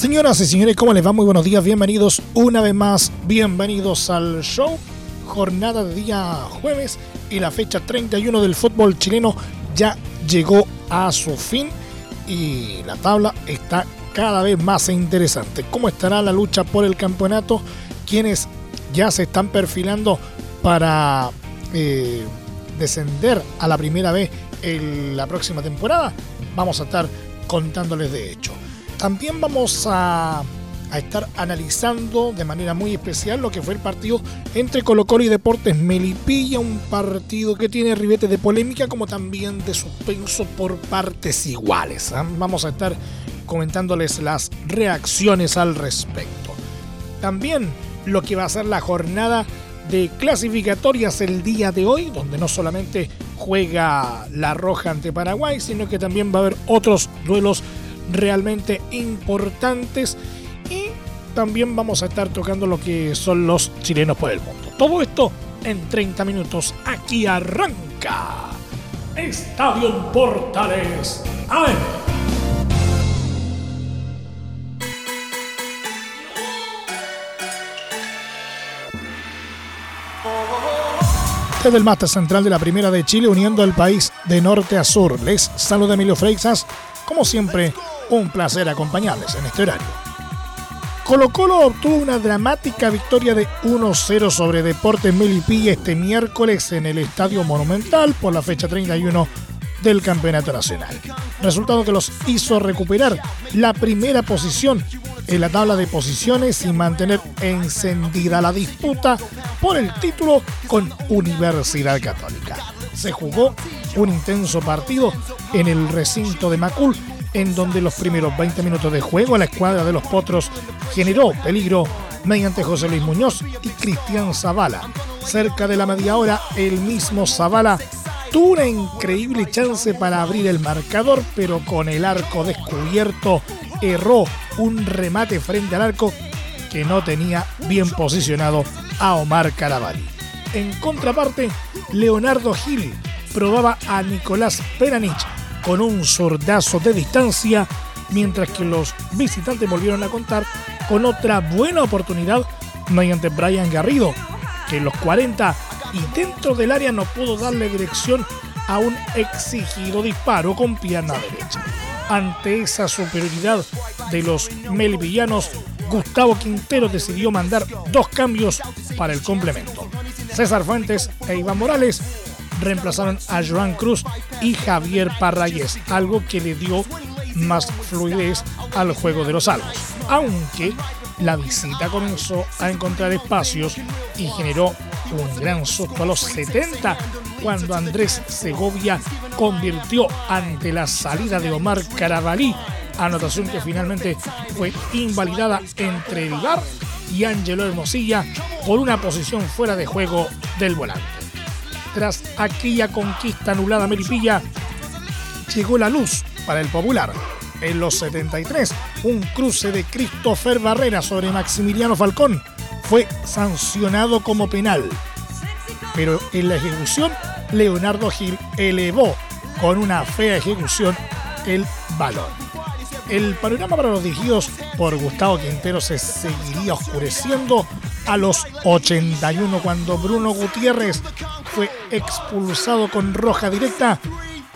Señoras y señores, ¿cómo les va? Muy buenos días, bienvenidos una vez más, bienvenidos al show. Jornada de día jueves y la fecha 31 del fútbol chileno ya llegó a su fin y la tabla está cada vez más interesante. ¿Cómo estará la lucha por el campeonato? Quienes ya se están perfilando para eh, descender a la primera vez en la próxima temporada. Vamos a estar contándoles de hecho. También vamos a, estar analizando de manera muy especial lo que fue el partido entre Colo Colo y Deportes Melipilla, un partido que tiene ribete de polémica como también de suspenso por partes iguales. ¿ah? Vamos a estar comentándoles las reacciones al respecto. También lo que va a ser la jornada de clasificatorias el día de hoy, donde no solamente juega la Roja ante Paraguay, sino que también va a haber otros duelos realmente importantes y también vamos a estar tocando lo que son los chilenos por el mundo. Todo esto en 30 minutos. Aquí arranca Estadio Portales AM. Desde el máster central de la Primera de Chile, uniendo al país de norte a sur, les saluda Emilio Freixas. Como siempre, un placer acompañarles en este horario. Colo Colo obtuvo una dramática victoria de 1-0 sobre Deportes Melipilla este miércoles en el Estadio Monumental por la fecha 31 del Campeonato Nacional. Resultado que los hizo recuperar la primera posición en la tabla de posiciones y mantener encendida la disputa por el título con Universidad Católica. Se jugó un intenso partido en el recinto de Macul en donde los primeros 20 minutos de juego la escuadra de los Potros generó peligro mediante José Luis Muñoz y Cristian Zavala. Cerca de la media hora, el mismo Zavala tuvo una increíble chance para abrir el marcador, pero con el arco descubierto erró un remate frente al arco que no tenía bien posicionado a Omar Caravalli. En contraparte, Leonardo Gil probaba a Nicolás Peranich con un sordazo de distancia, mientras que los visitantes volvieron a contar con otra buena oportunidad mediante Brian Garrido, que en los 40 y dentro del área no pudo darle dirección a un exigido disparo con pierna derecha. Ante esa superioridad de los melvillanos, Gustavo Quintero decidió mandar dos cambios para el complemento. César Fuentes e Iván Morales reemplazaron a Joan Cruz y Javier Parrayes, algo que le dio más fluidez al juego de los salvos. Aunque la visita comenzó a encontrar espacios y generó un gran susto a los 70 cuando Andrés Segovia convirtió ante la salida de Omar Carabalí, anotación que finalmente fue invalidada entre el VAR y Ángelo Hermosilla por una posición fuera de juego del volante tras aquella conquista anulada Meripilla, llegó la luz para el popular. En los 73, un cruce de Christopher Barrera sobre Maximiliano Falcón fue sancionado como penal. Pero en la ejecución, Leonardo Gil elevó con una fea ejecución el balón. El panorama para los dirigidos por Gustavo Quintero se seguiría oscureciendo a los 81 cuando Bruno Gutiérrez fue expulsado con roja directa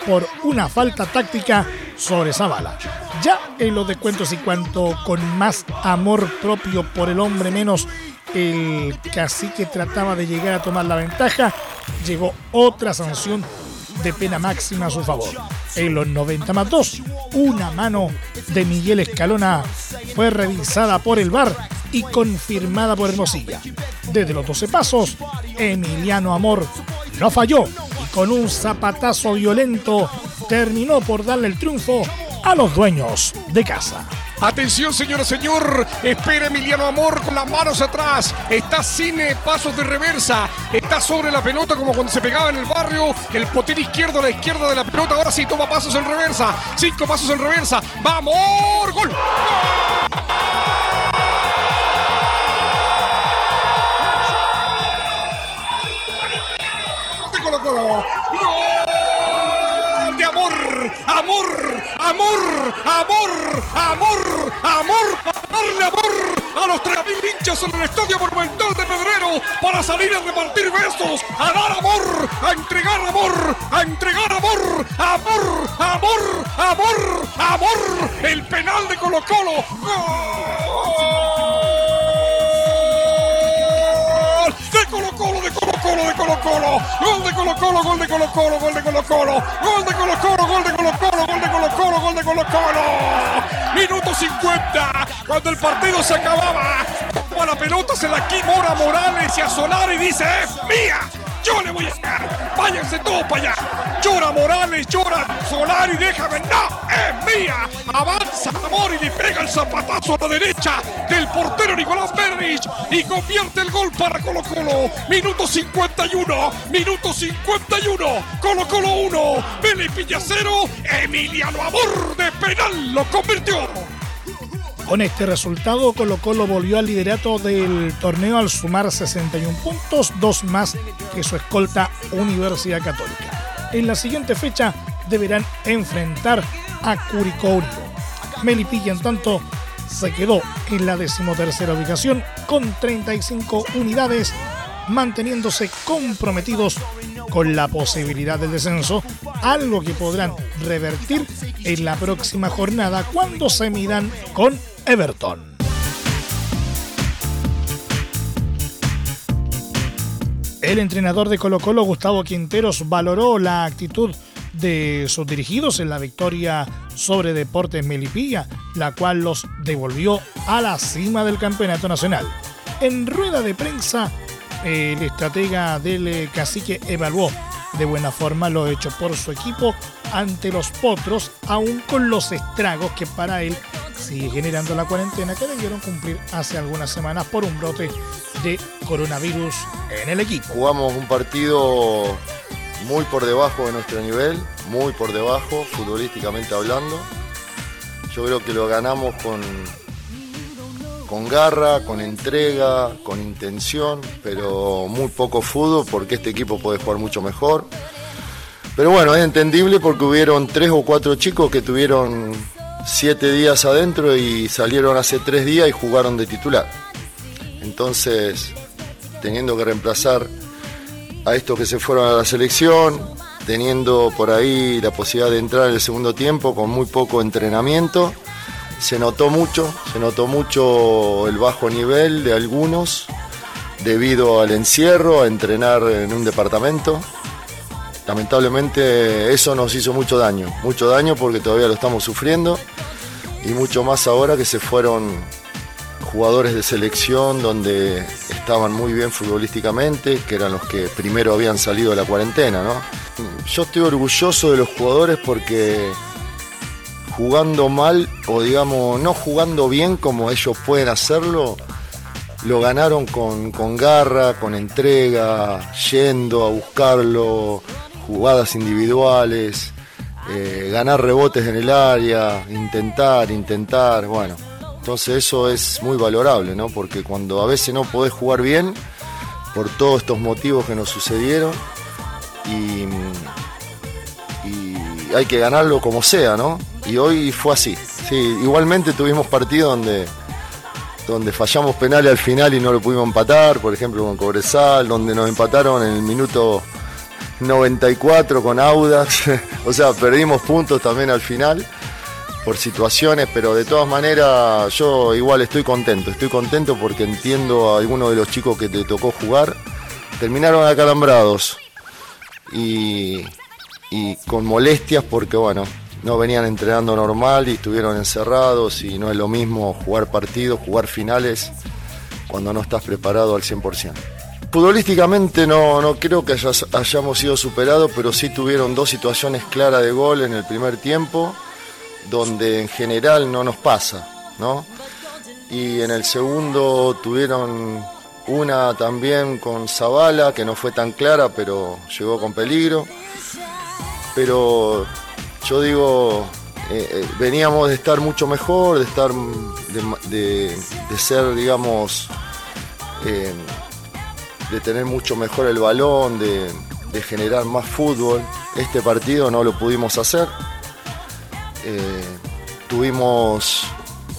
por una falta táctica sobre Zavala. Ya en los descuentos y cuanto con más amor propio por el hombre menos el cacique trataba de llegar a tomar la ventaja, llegó otra sanción de pena máxima a su favor. En los 90 más 2, una mano de Miguel Escalona fue revisada por el VAR y confirmada por Hermosilla. Desde los 12 pasos, Emiliano Amor no falló y con un zapatazo violento terminó por darle el triunfo a los dueños de casa. Atención, señora, señor. Espera Emiliano Amor con las manos atrás. Está sin pasos de reversa. Está sobre la pelota como cuando se pegaba en el barrio. El potín izquierdo a la izquierda de la pelota. Ahora sí toma pasos en reversa. Cinco pasos en reversa. ¡Vamos! ¡Gol! ¡Gol! ¡De amor! ¡Amor! ¡Amor! ¡Amor! ¡Amor! ¡Amor! ¡Darle amor a los 3.000 hinchas en el estadio Monumental de Pedrero para salir a repartir besos! ¡A dar amor! ¡A entregar amor! ¡A entregar amor! ¡Amor! ¡Amor! ¡Amor! ¡Amor! ¡El penal de Colo Colo! ¡Gol! Colo de Colo Colo, gol de Colo Colo, gol de Colo Colo, gol de Colo Colo, gol de Colo Colo, gol de Colo Colo, gol de Colo Colo, gol de Colo Colo. Minuto 50, cuando el partido se acababa, la pelota se la Mora Morales y a Solar y dice, es mía. Yo le voy a sacar. Váyanse todos para allá. Llora Morales, llora Solari, déjame. No, es mía. Avanza Amor y le pega el zapatazo a la derecha del portero Nicolás Bernich y convierte el gol para Colo Colo. Minuto 51, minuto 51. Colo Colo 1, Pilla 0. Emiliano Amor de penal lo convirtió. Con este resultado, Colo Colo volvió al liderato del torneo al sumar 61 puntos, dos más que su escolta Universidad Católica. En la siguiente fecha deberán enfrentar a Curicó. Melipilla, en tanto, se quedó en la decimotercera ubicación con 35 unidades, manteniéndose comprometidos con la posibilidad del descenso, algo que podrán revertir en la próxima jornada cuando se midan con Everton. El entrenador de Colo Colo, Gustavo Quinteros, valoró la actitud de sus dirigidos en la victoria sobre Deportes Melipilla, la cual los devolvió a la cima del campeonato nacional. En rueda de prensa, el estratega del cacique evaluó de buena forma lo hecho por su equipo ante los potros, aún con los estragos que para él sigue generando la cuarentena que debieron cumplir hace algunas semanas por un brote de coronavirus en el equipo. Jugamos un partido muy por debajo de nuestro nivel, muy por debajo, futbolísticamente hablando. Yo creo que lo ganamos con, con garra, con entrega, con intención, pero muy poco fútbol porque este equipo puede jugar mucho mejor. Pero bueno, es entendible porque hubieron tres o cuatro chicos que tuvieron siete días adentro y salieron hace tres días y jugaron de titular. Entonces, teniendo que reemplazar a estos que se fueron a la selección, teniendo por ahí la posibilidad de entrar en el segundo tiempo con muy poco entrenamiento, se notó mucho, se notó mucho el bajo nivel de algunos debido al encierro, a entrenar en un departamento. Lamentablemente eso nos hizo mucho daño, mucho daño porque todavía lo estamos sufriendo y mucho más ahora que se fueron jugadores de selección donde estaban muy bien futbolísticamente, que eran los que primero habían salido de la cuarentena, ¿no? Yo estoy orgulloso de los jugadores porque jugando mal o digamos no jugando bien como ellos pueden hacerlo, lo ganaron con, con garra, con entrega, yendo a buscarlo, jugadas individuales, eh, ganar rebotes en el área, intentar, intentar, bueno. Entonces eso es muy valorable, ¿no? Porque cuando a veces no podés jugar bien, por todos estos motivos que nos sucedieron, y, hay que ganarlo como sea, ¿no? Y hoy fue así. Sí, igualmente tuvimos partidos donde donde fallamos penales al final y no lo pudimos empatar, por ejemplo con Cobresal, donde nos empataron en el minuto 94 con Audax, o sea, perdimos puntos también al final por situaciones, pero de todas maneras yo igual estoy contento, estoy contento porque entiendo a algunos de los chicos que te tocó jugar, terminaron acalambrados y, y con molestias porque bueno, no venían entrenando normal y estuvieron encerrados y no es lo mismo jugar partidos, jugar finales cuando no estás preparado al 100%. Futbolísticamente no, no creo que hayamos sido superados, pero sí tuvieron dos situaciones claras de gol en el primer tiempo donde en general no nos pasa, ¿no? Y en el segundo tuvieron una también con Zavala, que no fue tan clara, pero llegó con peligro. Pero yo digo, eh, eh, veníamos de estar mucho mejor, de estar de, ser, digamos, eh, de tener mucho mejor el balón, de, de, generar más fútbol. Este partido no lo pudimos hacer. tuvimos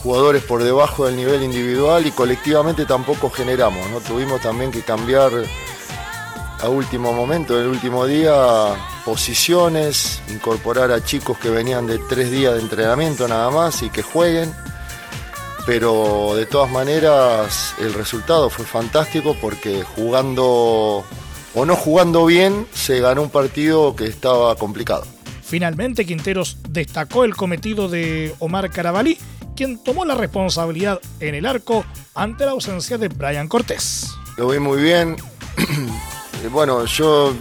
jugadores por debajo del nivel individual y colectivamente tampoco generamos. ¿no? Tuvimos también que cambiar a último momento, en el último día, posiciones, incorporar a chicos que venían de tres días de entrenamiento nada más y que jueguen. Pero de todas maneras el resultado fue fantástico porque jugando o no jugando bien se ganó un partido que estaba complicado. Finalmente Quinteros destacó el cometido de Omar Carabalí quien tomó la responsabilidad en el arco ante la ausencia de Brian Cortés. Lo vi muy bien. bueno, yo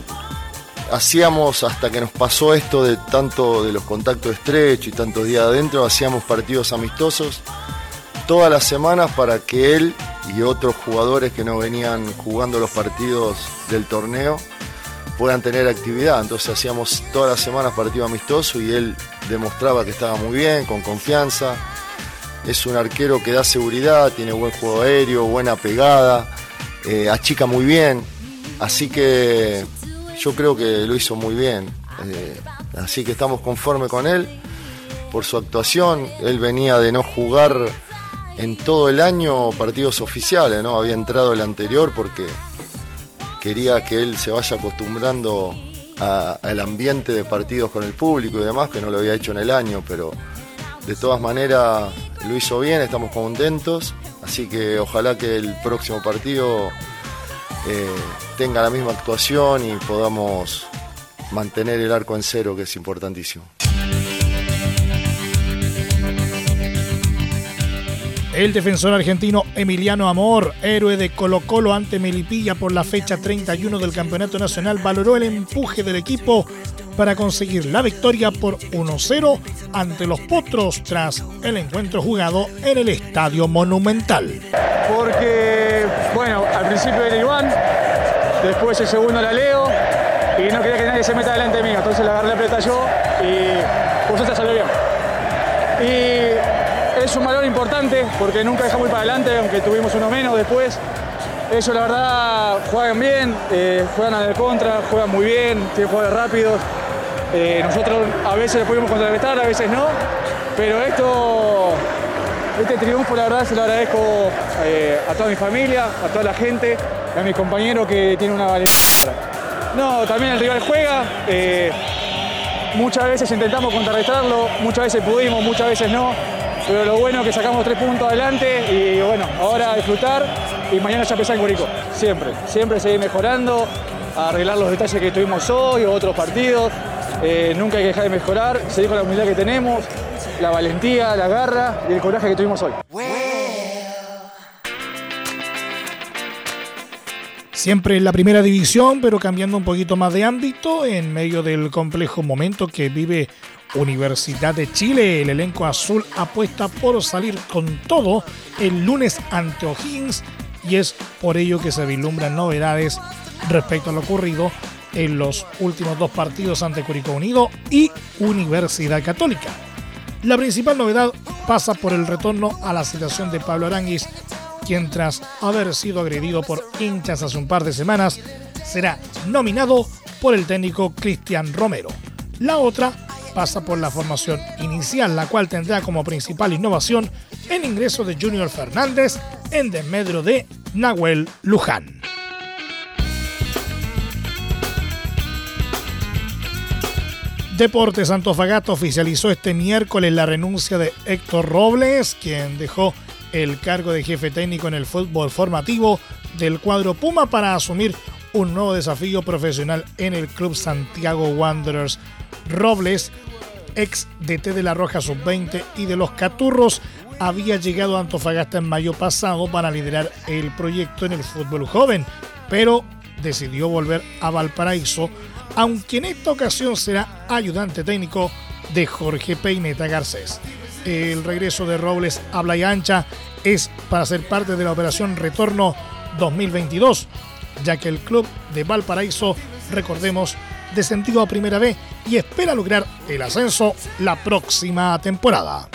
hacíamos hasta que nos pasó esto de tanto de los contactos estrechos y tantos días adentro, hacíamos partidos amistosos todas las semanas para que él y otros jugadores que no venían jugando los partidos del torneo puedan tener actividad. Entonces hacíamos todas las semanas partidos amistosos y él demostraba que estaba muy bien, con confianza es un arquero que da seguridad, tiene buen juego aéreo, buena pegada, eh, achica muy bien, así que yo creo que lo hizo muy bien. Eh, así que estamos conformes con él por su actuación. Él venía de no jugar en todo el año partidos oficiales, ¿no? Había entrado el anterior porque quería que él se vaya acostumbrando al ambiente de partidos con el público y demás, que no lo había hecho en el año, pero de todas maneras lo hizo bien, estamos contentos, así que ojalá que el próximo partido eh, tenga la misma actuación y podamos mantener el arco en cero, que es importantísimo. El defensor argentino Emiliano Amor, héroe de Colo Colo ante Melipilla por la fecha 31 del Campeonato Nacional, valoró el empuje del equipo para conseguir la victoria por 1-0 ante los Potros tras el encuentro jugado en el Estadio Monumental. Porque, bueno, al principio era Iván, después el segundo la Leo y no quería que nadie se meta delante mío, entonces la agarré la pelota yo y por suerte salió bien. Y es un valor importante porque nunca dejamos ir para adelante, aunque tuvimos uno menos después. Ellos la verdad juegan bien, eh, juegan a la contra, juegan muy bien, tienen jugadores rápidos. Eh, nosotros a veces le podemos contrarrestar, a veces no, pero esto, este triunfo la verdad se lo agradezco eh, a toda mi familia, a toda la gente, a mi compañero que tiene una valentía. No, también el rival juega, eh, muchas veces intentamos contrarrestarlo, muchas veces pudimos, muchas veces no, pero lo bueno es que sacamos tres puntos adelante y bueno, ahora disfrutar y mañana ya empezar en Curico, siempre, siempre seguir mejorando, arreglar los detalles que tuvimos hoy o otros partidos. Eh, nunca hay que dejar de mejorar, seguir con la humildad que tenemos, la valentía, la garra y el coraje que tuvimos hoy. Siempre en la primera división, pero cambiando un poquito más de ámbito, en medio del complejo momento que vive Universidad de Chile, el elenco azul apuesta por salir con todo el lunes ante O'Higgins y es por ello que se vislumbran novedades respecto a lo ocurrido en los últimos dos partidos ante Curicó Unido y Universidad Católica. La principal novedad pasa por el retorno a la situación de Pablo Aranguis, quien tras haber sido agredido por hinchas hace un par de semanas, será nominado por el técnico Cristian Romero. La otra pasa por la formación inicial, la cual tendrá como principal innovación el ingreso de Junior Fernández en desmedro de Nahuel Luján. Deportes Antofagasta oficializó este miércoles la renuncia de Héctor Robles, quien dejó el cargo de jefe técnico en el fútbol formativo del cuadro Puma para asumir un nuevo desafío profesional en el Club Santiago Wanderers. Robles, ex DT de la Roja Sub-20 y de los Caturros, había llegado a Antofagasta en mayo pasado para liderar el proyecto en el fútbol joven, pero decidió volver a Valparaíso aunque en esta ocasión será ayudante técnico de Jorge Peineta Garcés. El regreso de Robles a Playa Ancha es para ser parte de la operación Retorno 2022, ya que el club de Valparaíso, recordemos, descendido a Primera B y espera lograr el ascenso la próxima temporada.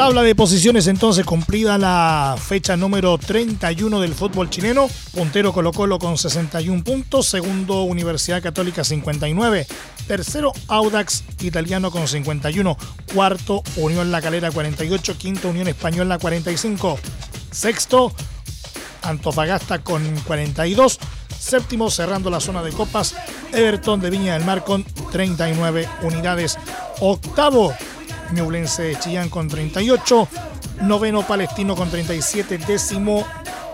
Tabla de posiciones entonces cumplida la fecha número 31 del fútbol chileno. Puntero Colo Colo con 61 puntos, segundo Universidad Católica 59, tercero Audax Italiano con 51, cuarto Unión La Calera 48, quinto Unión Española 45, sexto Antofagasta con 42, séptimo cerrando la zona de copas Everton de Viña del Mar con 39 unidades, octavo Ñublense de Chillán con 38, noveno Palestino con 37, décimo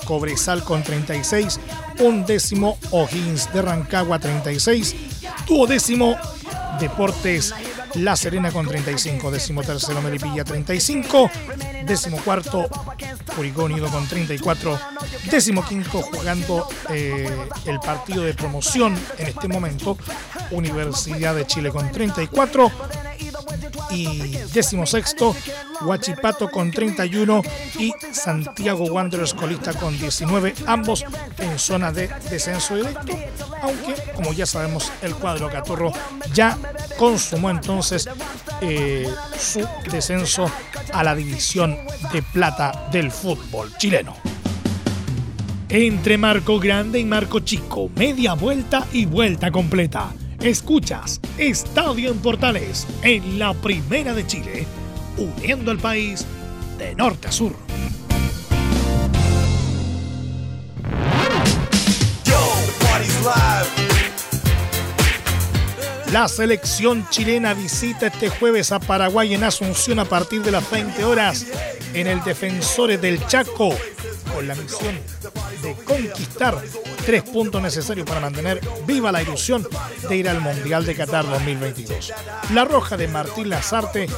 Cobresal con 36, undécimo O'Higgins de Rancagua 36, duodécimo Deportes La Serena con 35, décimo tercero Melipilla 35, décimo cuarto Curicó Unido con 34, décimo quinto jugando eh, el partido de promoción en este momento Universidad de Chile con 34, y décimo sexto, Huachipato con 31 y Santiago Wanderers colista con 19, ambos en zona de descenso directo, aunque como ya sabemos el cuadro Caturro ya consumó entonces eh, su descenso a la división de plata del fútbol chileno. Entre Marco Grande y Marco Chico, media vuelta y vuelta completa Escuchas Estadio en Portales en la Primera de Chile, uniendo al país de norte a sur. La selección chilena visita este jueves a Paraguay en Asunción a partir de las 20 horas en el Defensores del Chaco con la misión de conquistar tres puntos necesarios para mantener viva la ilusión de ir al Mundial de Qatar 2022. La roja de Martín Lazarte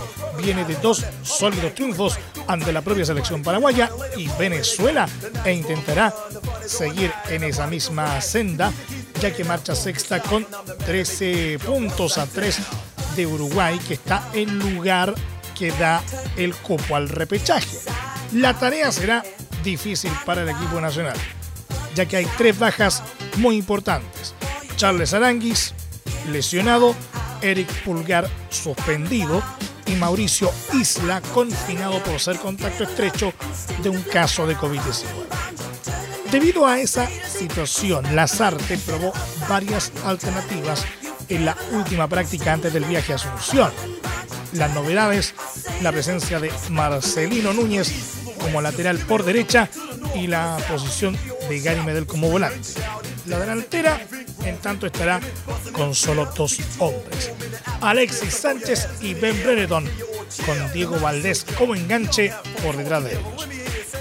viene de dos sólidos triunfos ante la propia selección paraguaya y Venezuela e intentará seguir en esa misma senda ya que marcha sexta con 13 puntos a 3 de Uruguay que está en lugar que da el copo al repechaje. La tarea será difícil para el equipo nacional, ya que hay tres bajas muy importantes. Charles Aranguis, lesionado, Eric Pulgar, suspendido, y Mauricio Isla, confinado por ser contacto estrecho de un caso de COVID-19. Debido a esa situación, Lazarte probó varias alternativas en la última práctica antes del viaje a Asunción. Las novedades, la presencia de Marcelino Núñez como lateral por derecha y la posición de Gary Medel como volante. La delantera, en tanto, estará con solo dos hombres. Alexis Sánchez y Ben Brereton, con Diego Valdés como enganche por detrás de ellos.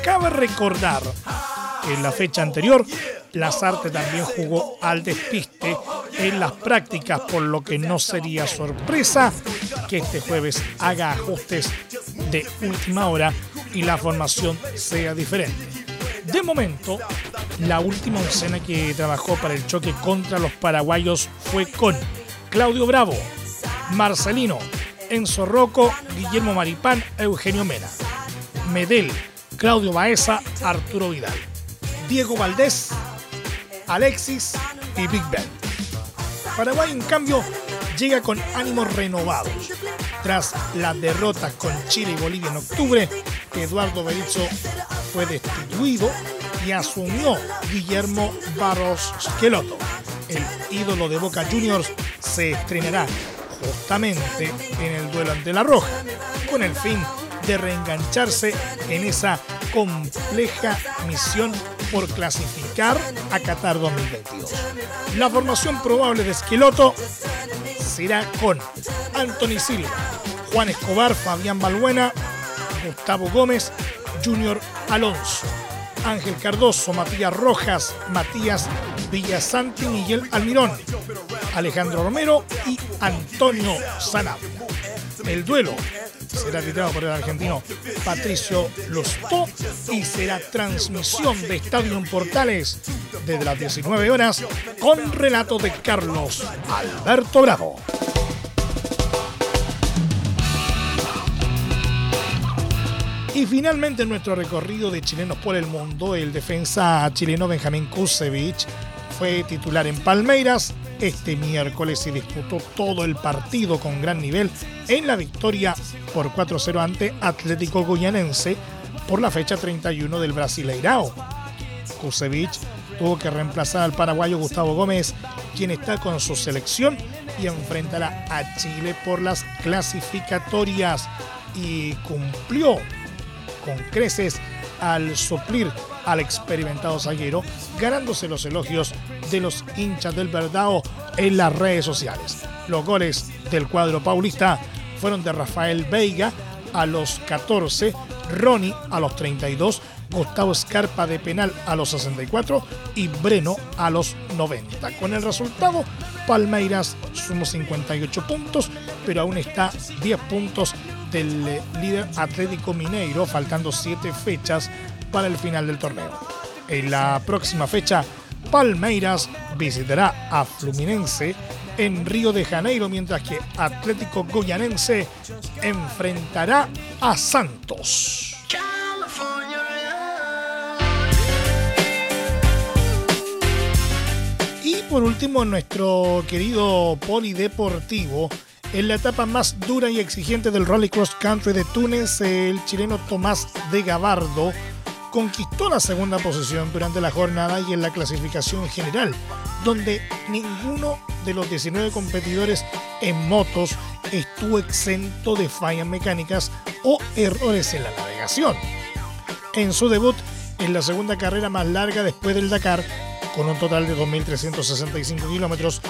Cabe recordar que en la fecha anterior, Lazarte también jugó al despiste en las prácticas, por lo que no sería sorpresa que este jueves haga ajustes de última hora y la formación sea diferente. De momento, la última escena que trabajó para el choque contra los paraguayos fue con Claudio Bravo, Marcelino, Enzo Rocco, Guillermo Maripán, Eugenio Mena, Medel, Claudio Baeza, Arturo Vidal, Diego Valdés, Alexis y Big Ben. Paraguay, en cambio, llega con ánimos renovados. Tras las derrotas con Chile y Bolivia en octubre, Eduardo Berizzo fue destituido y asumió Guillermo Barros Esqueloto. El ídolo de Boca Juniors se estrenará justamente en el duelo ante La Roja, con el fin de reengancharse en esa compleja misión por clasificar a Qatar 2022. La formación probable de Esqueloto será con Anthony Silva, Juan Escobar, Fabián Balbuena, Gustavo Gómez, Junior Alonso, Ángel Cardoso, Matías Rojas, Matías Villasanti, Miguel Almirón, Alejandro Romero y Antonio Sanabria. el duelo será arbitrado por el argentino Patricio Lustó y será transmisión de Estadio en Portales desde las 19 horas con relato de Carlos Alberto Bravo. Y finalmente en nuestro recorrido de chilenos por el mundo, el defensa chileno Benjamín Kusevich fue titular en Palmeiras. Este miércoles se disputó todo el partido con gran nivel en la victoria por 4-0 ante Atlético Guyanense por la fecha 31 del Brasileirao. Kusevich tuvo que reemplazar al paraguayo Gustavo Gómez, quien está con su selección y enfrentará a Chile por las clasificatorias y cumplió con creces al suplir al experimentado zaguero, ganándose los elogios de los hinchas del Verdao en las redes sociales. Los goles del cuadro paulista fueron de Rafael Veiga a los 14, Ronnie a los 32, Gustavo Scarpa de penal a los 64 y Breno a los 90. Con el resultado, Palmeiras sumó 58 puntos, pero aún está 10 puntos del eh, líder Atlético Mineiro, faltando 7 fechas para el final del torneo. En la próxima fecha, Palmeiras visitará a Fluminense en Río de Janeiro, mientras que Atlético Goyanense enfrentará a Santos. Y por último, nuestro querido polideportivo en la etapa más dura y exigente del Rally Cross Country de Túnez, el chileno Tomás de Gabardo conquistó la segunda posición durante la jornada y en la clasificación general, donde ninguno de los 19 competidores en motos estuvo exento de fallas mecánicas o errores en la navegación. En su debut en la segunda carrera más larga después del Dakar, con un total de 2.365 kilómetros,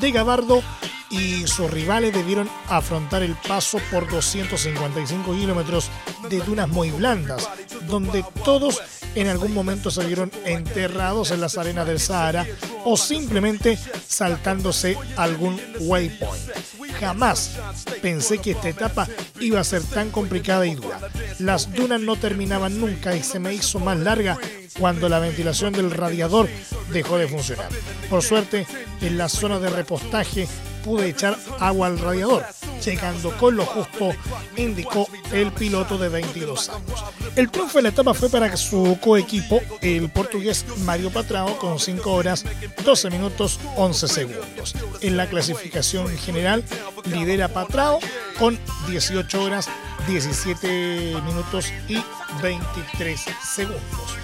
de Gabardo y sus rivales debieron afrontar el paso por 255 kilómetros de dunas muy blandas, donde todos en algún momento se vieron enterrados en las arenas del Sahara o simplemente saltándose algún waypoint. Jamás pensé que esta etapa iba a ser tan complicada y dura. Las dunas no terminaban nunca y se me hizo más larga cuando la ventilación del radiador dejó de funcionar. Por suerte, en la zona de repostaje pude echar agua al radiador, llegando con lo justo, indicó el piloto de 22 años. El triunfo de la etapa fue para su coequipo, el portugués Mario Patrao, con 5 horas, 12 minutos, 11 segundos. En la clasificación general lidera Patrao con 18 horas, 17 minutos y 23 segundos.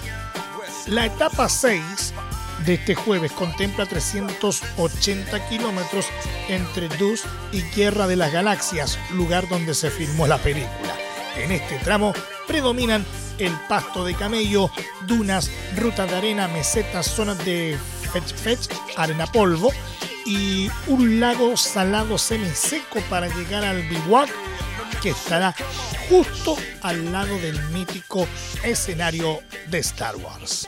La etapa 6 de este jueves contempla 380 kilómetros entre Dus y Tierra de las Galaxias, lugar donde se filmó la película. En este tramo predominan el pasto de camello, dunas, rutas de arena, mesetas, zonas de fetch fetch, arena polvo y un lago salado semiseco para llegar al bivouac que estará justo al lado del mítico escenario de Star Wars.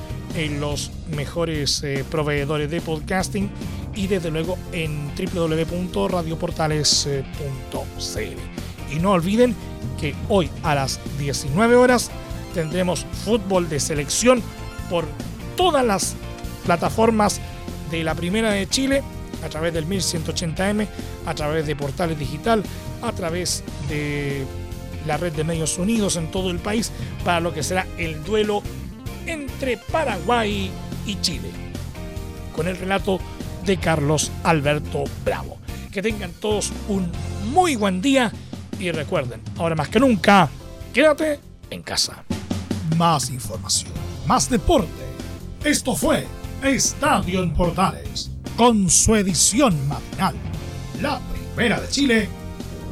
en los mejores eh, proveedores de podcasting y desde luego en www.radioportales.cl. Y no olviden que hoy a las 19 horas tendremos fútbol de selección por todas las plataformas de la Primera de Chile, a través del 1180M, a través de portales digital, a través de la red de medios unidos en todo el país, para lo que será el duelo entre Paraguay y Chile, con el relato de Carlos Alberto Bravo. Que tengan todos un muy buen día y recuerden, ahora más que nunca, quédate en casa. Más información, más deporte. Esto fue Estadio en Portales, con su edición matinal. La primera de Chile,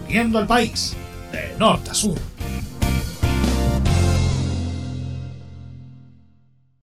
viendo al país de norte a sur.